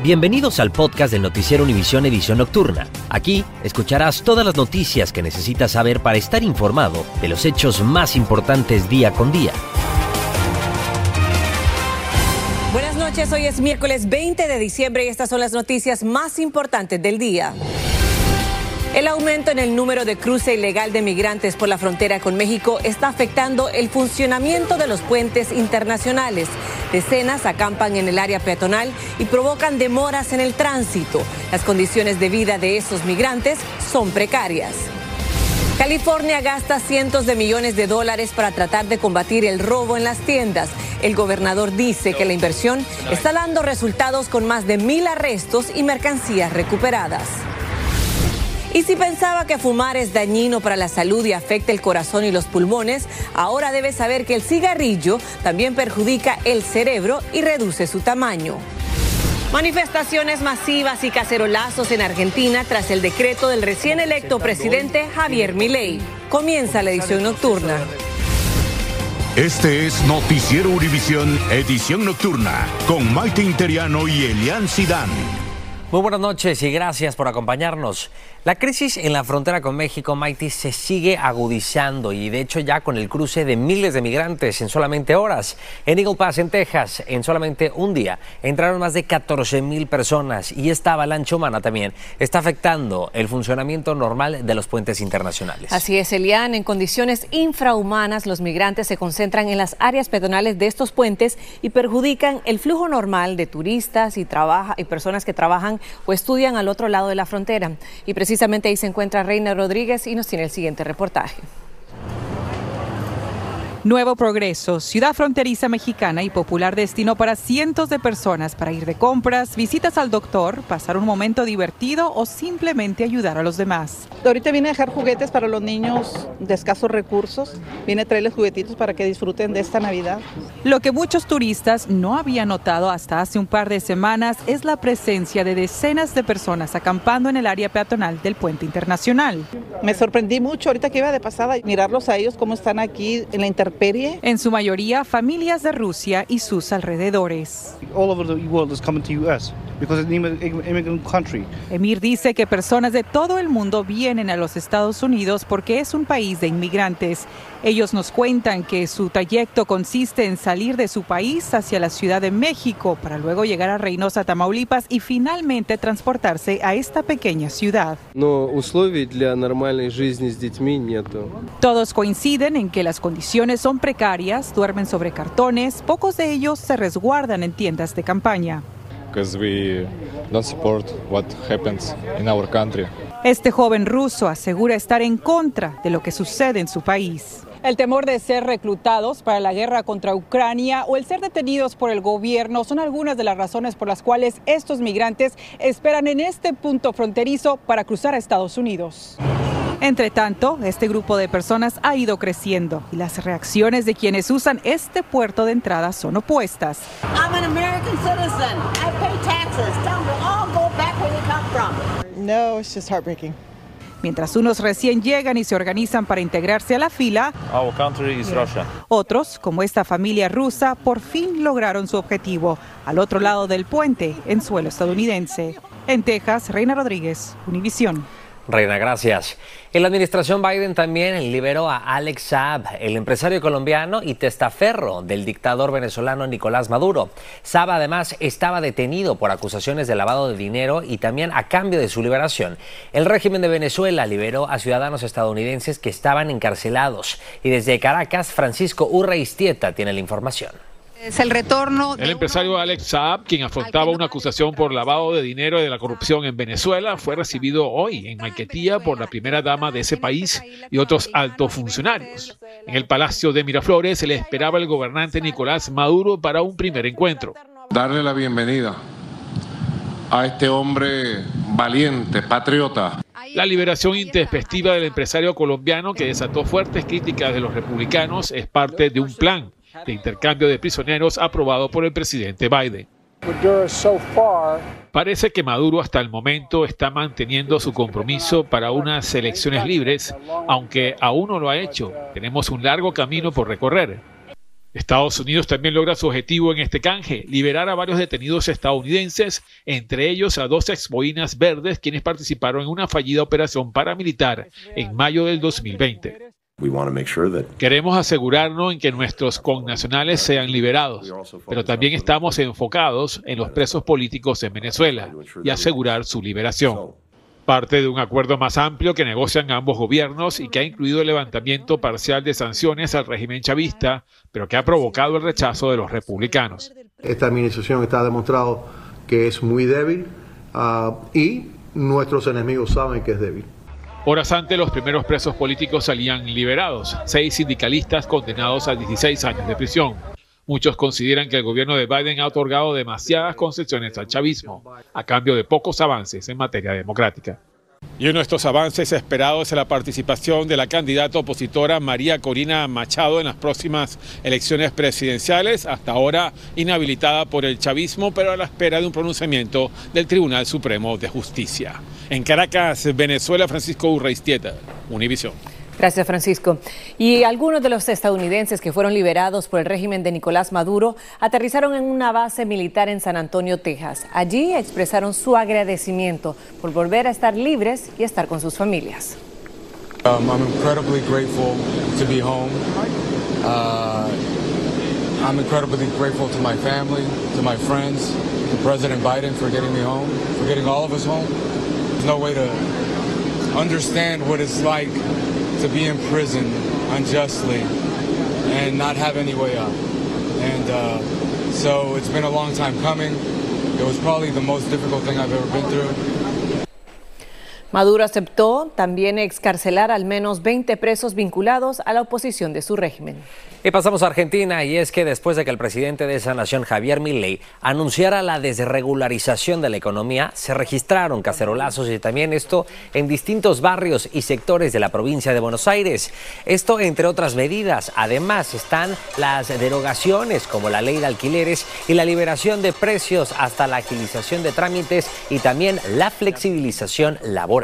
Bienvenidos al podcast del Noticiero Univisión Edición Nocturna. Aquí escucharás todas las noticias que necesitas saber para estar informado de los hechos más importantes día con día. Buenas noches, hoy es miércoles 20 de diciembre y estas son las noticias más importantes del día. El aumento en el número de cruce ilegal de migrantes por la frontera con México está afectando el funcionamiento de los puentes internacionales. Decenas acampan en el área peatonal y provocan demoras en el tránsito. Las condiciones de vida de esos migrantes son precarias. California gasta cientos de millones de dólares para tratar de combatir el robo en las tiendas. El gobernador dice que la inversión está dando resultados con más de mil arrestos y mercancías recuperadas. Y si pensaba que fumar es dañino para la salud y afecta el corazón y los pulmones, ahora debe saber que el cigarrillo también perjudica el cerebro y reduce su tamaño. Manifestaciones masivas y cacerolazos en Argentina tras el decreto del recién electo presidente Javier Milei. Comienza la edición nocturna. Este es Noticiero Univisión, edición nocturna, con Maite Interiano y Elian Sidán. Muy buenas noches y gracias por acompañarnos. La crisis en la frontera con México, Mighty, se sigue agudizando y de hecho ya con el cruce de miles de migrantes en solamente horas. En Eagle Pass, en Texas, en solamente un día, entraron más de 14 mil personas y esta avalancha humana también está afectando el funcionamiento normal de los puentes internacionales. Así es, Elian, en condiciones infrahumanas los migrantes se concentran en las áreas pedonales de estos puentes y perjudican el flujo normal de turistas y, y personas que trabajan o estudian al otro lado de la frontera. Y ahí se encuentra Reina Rodríguez y nos tiene el siguiente reportaje. Nuevo Progreso, ciudad fronteriza mexicana y popular destino para cientos de personas para ir de compras, visitas al doctor, pasar un momento divertido o simplemente ayudar a los demás. Ahorita vine a dejar juguetes para los niños de escasos recursos, vine a traerles juguetitos para que disfruten de esta Navidad. Lo que muchos turistas no habían notado hasta hace un par de semanas es la presencia de decenas de personas acampando en el área peatonal del puente internacional. Me sorprendí mucho ahorita que iba de pasada mirarlos a ellos cómo están aquí en la inter en su mayoría, familias de Rusia y sus alrededores. Emir dice que personas de todo el mundo vienen a los Estados Unidos porque es un país de inmigrantes. Ellos nos cuentan que su trayecto consiste en salir de su país hacia la Ciudad de México para luego llegar a Reynosa, Tamaulipas y finalmente transportarse a esta pequeña ciudad. Todos coinciden en que las condiciones son precarias, duermen sobre cartones, pocos de ellos se resguardan en tiendas de campaña. Este joven ruso asegura estar en contra de lo que sucede en su país. El temor de ser reclutados para la guerra contra Ucrania o el ser detenidos por el gobierno son algunas de las razones por las cuales estos migrantes esperan en este punto fronterizo para cruzar a Estados Unidos. Entre tanto, este grupo de personas ha ido creciendo y las reacciones de quienes usan este puerto de entrada son opuestas. No, it's just heartbreaking. Mientras unos recién llegan y se organizan para integrarse a la fila, otros, como esta familia rusa, por fin lograron su objetivo, al otro lado del puente, en suelo estadounidense. En Texas, Reina Rodríguez, Univisión. Reina, gracias. En la administración Biden también liberó a Alex Saab, el empresario colombiano y testaferro del dictador venezolano Nicolás Maduro. Saab además estaba detenido por acusaciones de lavado de dinero y también a cambio de su liberación. El régimen de Venezuela liberó a ciudadanos estadounidenses que estaban encarcelados. Y desde Caracas, Francisco Urreistieta tiene la información. Es el retorno. El empresario Alex Saab, quien afrontaba una acusación por lavado de dinero y de la corrupción en Venezuela, fue recibido hoy en Maiquetía por la primera dama de ese país y otros altos funcionarios. En el Palacio de Miraflores se le esperaba el gobernante Nicolás Maduro para un primer encuentro. Darle la bienvenida a este hombre valiente, patriota. La liberación intempestiva del empresario colombiano que desató fuertes críticas de los republicanos es parte de un plan de intercambio de prisioneros aprobado por el presidente Biden. Parece que Maduro hasta el momento está manteniendo su compromiso para unas elecciones libres, aunque aún no lo ha hecho. Tenemos un largo camino por recorrer. Estados Unidos también logra su objetivo en este canje, liberar a varios detenidos estadounidenses, entre ellos a dos exboinas verdes quienes participaron en una fallida operación paramilitar en mayo del 2020. Queremos asegurarnos en que nuestros connacionales sean liberados, pero también estamos enfocados en los presos políticos en Venezuela y asegurar su liberación. Parte de un acuerdo más amplio que negocian ambos gobiernos y que ha incluido el levantamiento parcial de sanciones al régimen chavista, pero que ha provocado el rechazo de los republicanos. Esta administración está demostrado que es muy débil ah, y nuestros enemigos saben que es débil. Horas antes, los primeros presos políticos salían liberados, seis sindicalistas condenados a 16 años de prisión. Muchos consideran que el gobierno de Biden ha otorgado demasiadas concesiones al chavismo, a cambio de pocos avances en materia democrática. Y uno de estos avances esperados es la participación de la candidata opositora María Corina Machado en las próximas elecciones presidenciales, hasta ahora inhabilitada por el chavismo, pero a la espera de un pronunciamiento del Tribunal Supremo de Justicia. En Caracas, Venezuela, Francisco Urreistieta, Univisión. Gracias, Francisco. Y algunos de los estadounidenses que fueron liberados por el régimen de Nicolás Maduro aterrizaron en una base militar en San Antonio, Texas. Allí expresaron su agradecimiento por volver a estar libres y estar con sus familias. Um, I'm incredibly grateful to be home. Uh, I'm incredibly grateful to my family, to my friends, to President Biden for getting me home, for getting all of us home. There's no way to understand what it's like to be in prison unjustly and not have any way out. And uh, so it's been a long time coming. It was probably the most difficult thing I've ever been through. Maduro aceptó también excarcelar al menos 20 presos vinculados a la oposición de su régimen. Y pasamos a Argentina y es que después de que el presidente de esa nación, Javier Milei, anunciara la desregularización de la economía, se registraron cacerolazos y también esto en distintos barrios y sectores de la provincia de Buenos Aires. Esto entre otras medidas. Además están las derogaciones como la ley de alquileres y la liberación de precios hasta la agilización de trámites y también la flexibilización laboral.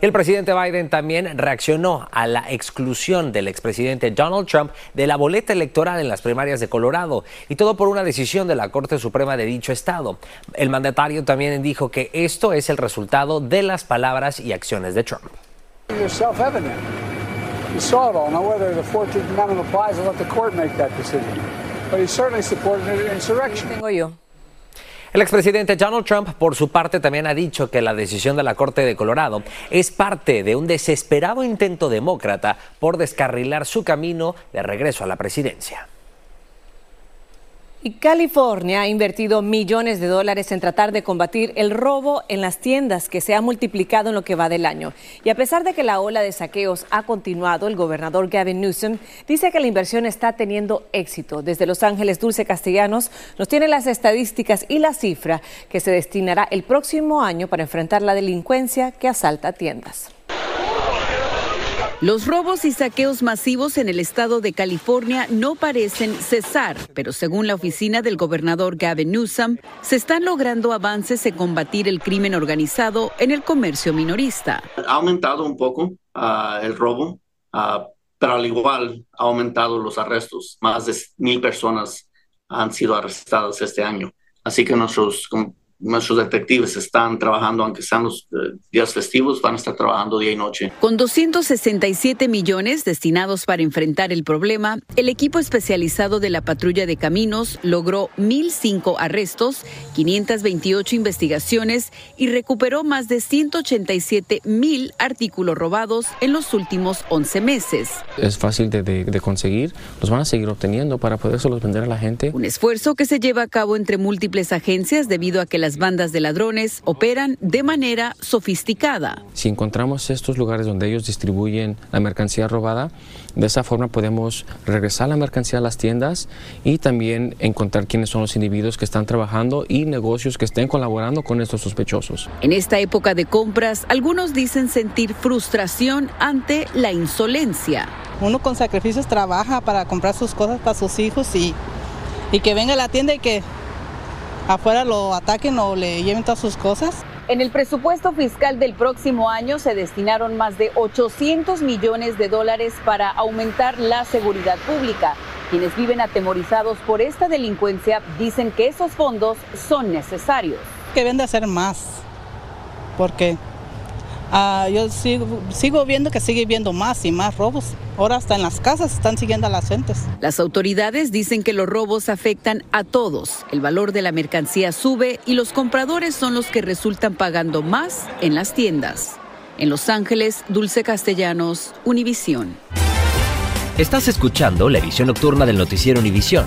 El presidente Biden también reaccionó a la exclusión del expresidente Donald Trump de la boleta electoral en las primarias de Colorado y todo por una decisión de la Corte Suprema de dicho estado. El mandatario también dijo que esto es el resultado de las palabras y acciones de Trump. Tengo yo. El expresidente Donald Trump, por su parte, también ha dicho que la decisión de la Corte de Colorado es parte de un desesperado intento demócrata por descarrilar su camino de regreso a la presidencia. California ha invertido millones de dólares en tratar de combatir el robo en las tiendas que se ha multiplicado en lo que va del año. Y a pesar de que la ola de saqueos ha continuado, el gobernador Gavin Newsom dice que la inversión está teniendo éxito. Desde Los Ángeles, Dulce Castellanos nos tiene las estadísticas y la cifra que se destinará el próximo año para enfrentar la delincuencia que asalta tiendas. Los robos y saqueos masivos en el estado de California no parecen cesar, pero según la oficina del gobernador Gavin Newsom, se están logrando avances en combatir el crimen organizado en el comercio minorista. Ha aumentado un poco ah, el robo, ah, pero al igual ha aumentado los arrestos. Más de mil personas han sido arrestadas este año. Así que nuestros nuestros detectives están trabajando, aunque sean los eh, días festivos, van a estar trabajando día y noche. Con 267 millones destinados para enfrentar el problema, el equipo especializado de la patrulla de caminos logró 1.005 arrestos, 528 investigaciones y recuperó más de 187 mil artículos robados en los últimos 11 meses. Es fácil de, conseguir, los van a seguir obteniendo para podérselos vender a la gente. Un esfuerzo que se lleva a cabo entre múltiples agencias debido a que las bandas de ladrones operan de manera sofisticada. Si encontramos estos lugares donde ellos distribuyen la mercancía robada, de esa forma podemos regresar la mercancía a las tiendas y también encontrar quiénes son los individuos que están trabajando y negocios que estén colaborando con estos sospechosos. En esta época de compras, algunos dicen sentir frustración ante la insolencia. Uno con sacrificios trabaja para comprar sus cosas para sus hijos y, y que venga a la tienda y que afuera lo ataquen o le lleven todas sus cosas. En el presupuesto fiscal del próximo año se destinaron más de 800 millones de dólares para aumentar la seguridad pública. Quienes viven atemorizados por esta delincuencia dicen que esos fondos son necesarios. Que deben de hacer más, porque Ah, yo sigo, sigo viendo que sigue viendo más y más robos. Ahora hasta en las casas están siguiendo a las gentes. Las autoridades dicen que los robos afectan a todos. El valor de la mercancía sube y los compradores son los que resultan pagando más en las tiendas. En Los Ángeles, Dulce Castellanos, Univisión. Estás escuchando la edición nocturna del noticiero Univisión.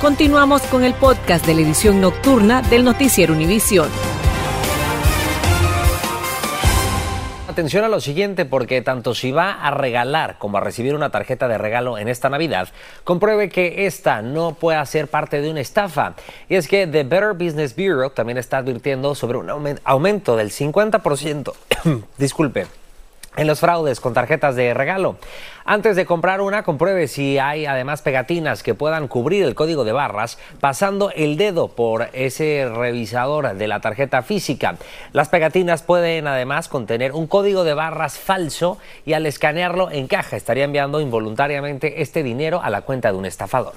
Continuamos con el podcast de la edición nocturna del noticiero Univisión. Atención a lo siguiente porque tanto si va a regalar como a recibir una tarjeta de regalo en esta Navidad, compruebe que esta no puede ser parte de una estafa. Y es que The Better Business Bureau también está advirtiendo sobre un aumento del 50%, disculpe, en los fraudes con tarjetas de regalo. Antes de comprar una, compruebe si hay además pegatinas que puedan cubrir el código de barras pasando el dedo por ese revisador de la tarjeta física. Las pegatinas pueden además contener un código de barras falso y al escanearlo en caja estaría enviando involuntariamente este dinero a la cuenta de un estafador.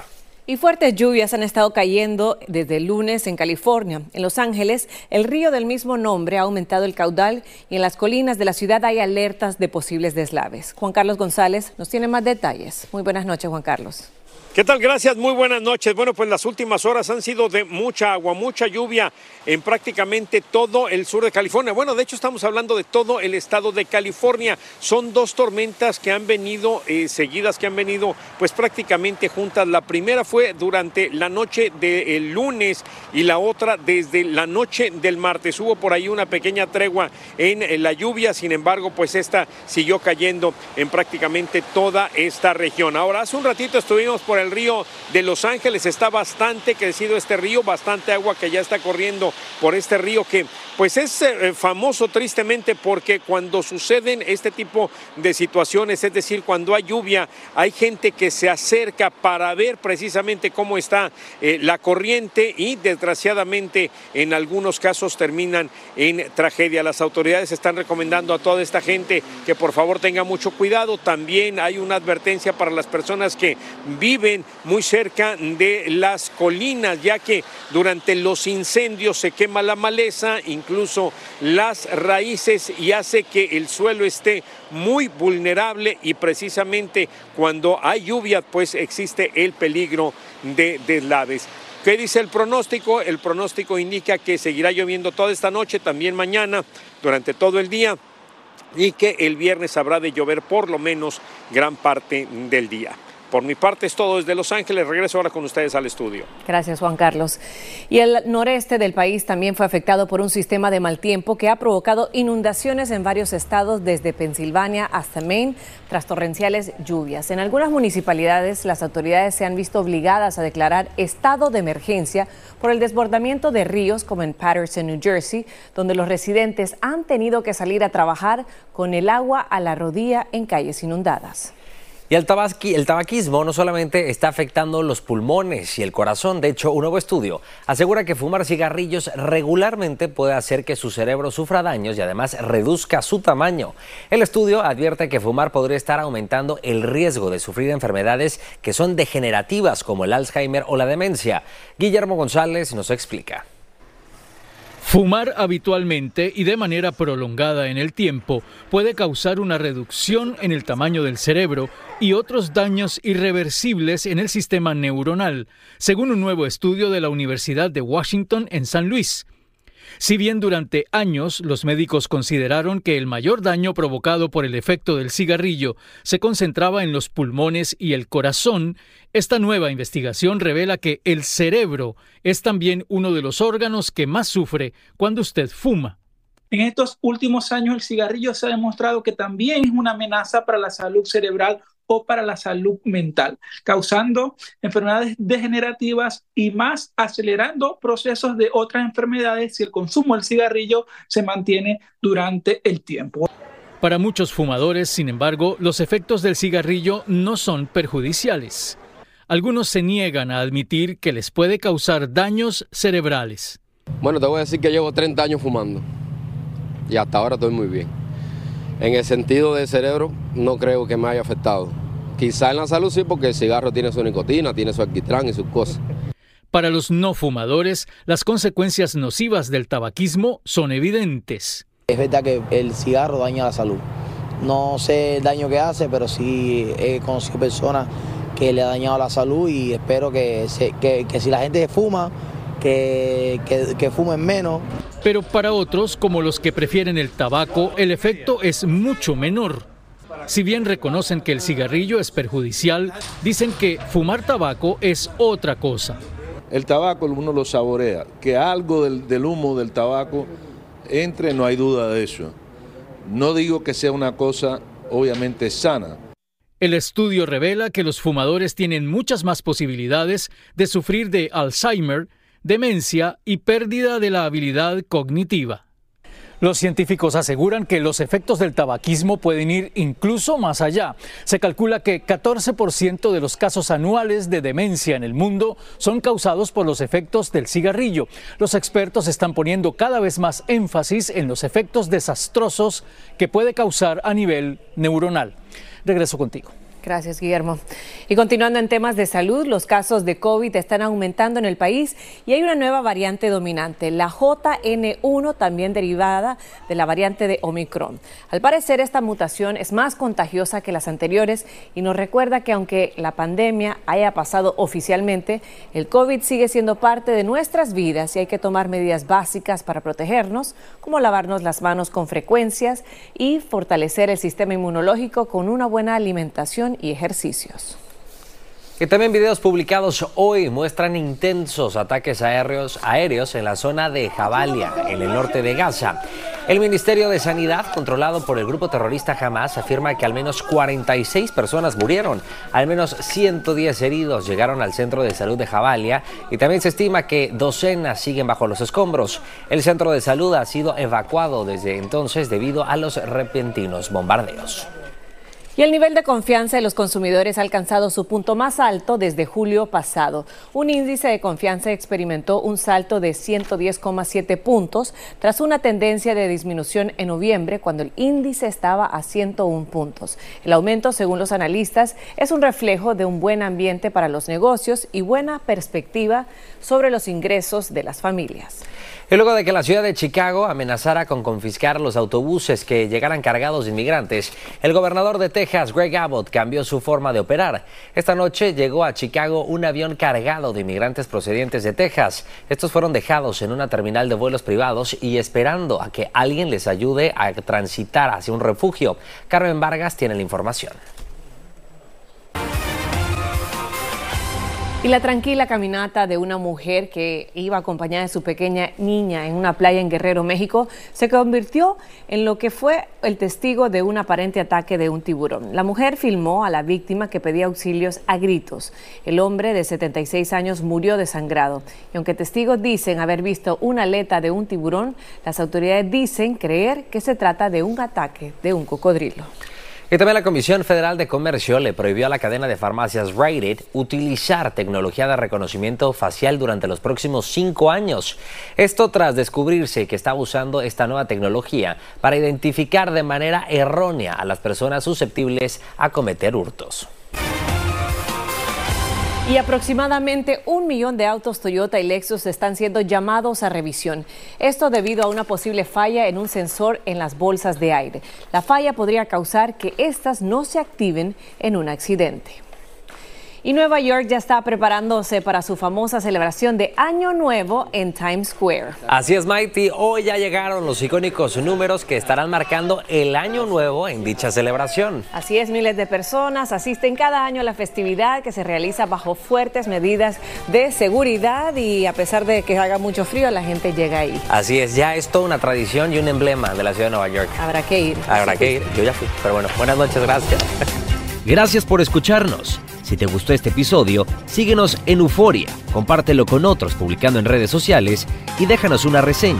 Y fuertes lluvias han estado cayendo desde el lunes en California. En Los Ángeles, el río del mismo nombre ha aumentado el caudal y en las colinas de la ciudad hay alertas de posibles deslaves. Juan Carlos González nos tiene más detalles. Muy buenas noches, Juan Carlos. ¿Qué tal? Gracias, muy buenas noches. Bueno, pues las últimas horas han sido de mucha agua, mucha lluvia en prácticamente todo el sur de California. Bueno, de hecho estamos hablando de todo el estado de California. Son dos tormentas que han venido eh, seguidas, que han venido pues prácticamente juntas. La primera fue durante la noche del lunes y la otra desde la noche del martes. Hubo por ahí una pequeña tregua en la lluvia, sin embargo, pues esta siguió cayendo en prácticamente toda esta región. Ahora, hace un ratito estuvimos por el río de Los Ángeles. Está bastante crecido este río, bastante agua que ya está corriendo por este río que pues es eh, famoso tristemente porque cuando suceden este tipo de situaciones, es decir, cuando hay lluvia, hay gente que se acerca para ver precisamente cómo está eh, la corriente y desgraciadamente en algunos casos terminan en tragedia. Las autoridades están recomendando a toda esta gente que por favor tenga mucho cuidado. También hay una advertencia para las personas que viven muy cerca de las colinas, ya que durante los incendios se quema la maleza, incluso las raíces y hace que el suelo esté muy vulnerable y precisamente cuando hay lluvia pues existe el peligro de deslaves. ¿Qué dice el pronóstico? El pronóstico indica que seguirá lloviendo toda esta noche, también mañana, durante todo el día y que el viernes habrá de llover por lo menos gran parte del día. Por mi parte es todo desde Los Ángeles. Regreso ahora con ustedes al estudio. Gracias, Juan Carlos. Y el noreste del país también fue afectado por un sistema de mal tiempo que ha provocado inundaciones en varios estados, desde Pensilvania hasta Maine, tras torrenciales lluvias. En algunas municipalidades, las autoridades se han visto obligadas a declarar estado de emergencia por el desbordamiento de ríos, como en Patterson, New Jersey, donde los residentes han tenido que salir a trabajar con el agua a la rodilla en calles inundadas. Y el, tabaquismo no solamente está afectando los pulmones y el corazón, de hecho, un nuevo estudio asegura que fumar cigarrillos regularmente puede hacer que su cerebro sufra daños y además reduzca su tamaño. El estudio advierte que fumar podría estar aumentando el riesgo de sufrir enfermedades que son degenerativas como el Alzheimer o la demencia. Guillermo González nos explica. Fumar habitualmente y de manera prolongada en el tiempo puede causar una reducción en el tamaño del cerebro y otros daños irreversibles en el sistema neuronal, según un nuevo estudio de la Universidad de Washington en San Luis. Si bien durante años los médicos consideraron que el mayor daño provocado por el efecto del cigarrillo se concentraba en los pulmones y el corazón, esta nueva investigación revela que el cerebro es también uno de los órganos que más sufre cuando usted fuma. En estos últimos años el cigarrillo se ha demostrado que también es una amenaza para la salud cerebral o para la salud mental, causando enfermedades degenerativas y más acelerando procesos de otras enfermedades si el consumo del cigarrillo se mantiene durante el tiempo. Para muchos fumadores, sin embargo, los efectos del cigarrillo no son perjudiciales. Algunos se niegan a admitir que les puede causar daños cerebrales. Bueno, te voy a decir que llevo 30 años fumando y hasta ahora estoy muy bien. En el sentido del cerebro, no creo que me haya afectado. Quizá en la salud sí, porque el cigarro tiene su nicotina, tiene su alquitrán y sus cosas. Para los no fumadores, las consecuencias nocivas del tabaquismo son evidentes. Es verdad que el cigarro daña la salud. No sé el daño que hace, pero sí he conocido personas que le ha dañado la salud y espero que, que si la gente fuma, que, que, fumen menos. Pero para otros, como los que prefieren el tabaco, el efecto es mucho menor. Si bien reconocen que el cigarrillo es perjudicial, dicen que fumar tabaco es otra cosa. El tabaco uno lo saborea, que algo del, del humo del tabaco entre, no hay duda de eso. No digo que sea una cosa obviamente sana. El estudio revela que los fumadores tienen muchas más posibilidades de sufrir de Alzheimer, demencia y pérdida de la habilidad cognitiva. Los científicos aseguran que los efectos del tabaquismo pueden ir incluso más allá. Se calcula que 14% de los casos anuales de demencia en el mundo son causados por los efectos del cigarrillo. Los expertos están poniendo cada vez más énfasis en los efectos desastrosos que puede causar a nivel neuronal. Regreso contigo. Gracias, Guillermo. Y continuando en temas de salud, los casos de COVID están aumentando en el país y hay una nueva variante dominante, la JN1, también derivada de la variante de Omicron. Al parecer, esta mutación es más contagiosa que las anteriores y nos recuerda que aunque la pandemia haya pasado oficialmente, el COVID sigue siendo parte de nuestras vidas y hay que tomar medidas básicas para protegernos, como lavarnos las manos con frecuencias y fortalecer el sistema inmunológico con una buena alimentación y ejercicios. Y también videos publicados hoy muestran intensos ataques aéreos, aéreos en la zona de Jabalia, en el norte de Gaza. El Ministerio de Sanidad, controlado por el grupo terrorista Hamas, afirma que al menos 46 personas murieron, al menos 110 heridos llegaron al centro de salud de Jabalia y también se estima que docenas siguen bajo los escombros. El centro de salud ha sido evacuado desde entonces debido a los repentinos bombardeos. Y el nivel de confianza de los consumidores ha alcanzado su punto más alto desde julio pasado. Un índice de confianza experimentó un salto de 110,7 puntos tras una tendencia de disminución en noviembre cuando el índice estaba a 101 puntos. El aumento, según los analistas, es un reflejo de un buen ambiente para los negocios y buena perspectiva sobre los ingresos de las familias. Y luego de que la ciudad de Chicago amenazara con confiscar los autobuses que llegaran cargados de inmigrantes, el gobernador de Texas, Greg Abbott, cambió su forma de operar. Esta noche llegó a Chicago un avión cargado de inmigrantes procedentes de Texas. Estos fueron dejados en una terminal de vuelos privados y esperando a que alguien les ayude a transitar hacia un refugio. Carmen Vargas tiene la información. Y la tranquila caminata de una mujer que iba acompañada de su pequeña niña en una playa en Guerrero, México, se convirtió en lo que fue el testigo de un aparente ataque de un tiburón. La mujer filmó a la víctima que pedía auxilios a gritos. El hombre de 76 años murió desangrado. Y aunque testigos dicen haber visto una aleta de un tiburón, las autoridades dicen creer que se trata de un ataque de un cocodrilo. Y también la Comisión Federal de Comercio le prohibió a la cadena de farmacias Rated utilizar tecnología de reconocimiento facial durante los próximos cinco años. Esto tras descubrirse que estaba usando esta nueva tecnología para identificar de manera errónea a las personas susceptibles a cometer hurtos. Y aproximadamente un millón de autos Toyota y Lexus están siendo llamados a revisión. Esto debido a una posible falla en un sensor en las bolsas de aire. La falla podría causar que éstas no se activen en un accidente. Y Nueva York ya está preparándose para su famosa celebración de Año Nuevo en Times Square. Así es, Mighty. Hoy ya llegaron los icónicos números que estarán marcando el Año Nuevo en dicha celebración. Así es, miles de personas asisten cada año a la festividad que se realiza bajo fuertes medidas de seguridad y a pesar de que haga mucho frío, la gente llega ahí. Así es, ya es toda una tradición y un emblema de la ciudad de Nueva York. Habrá que ir. Habrá que ir. Yo ya fui. Pero bueno, buenas noches, gracias. Gracias por escucharnos. Si te gustó este episodio, síguenos en Euforia, compártelo con otros publicando en redes sociales y déjanos una reseña.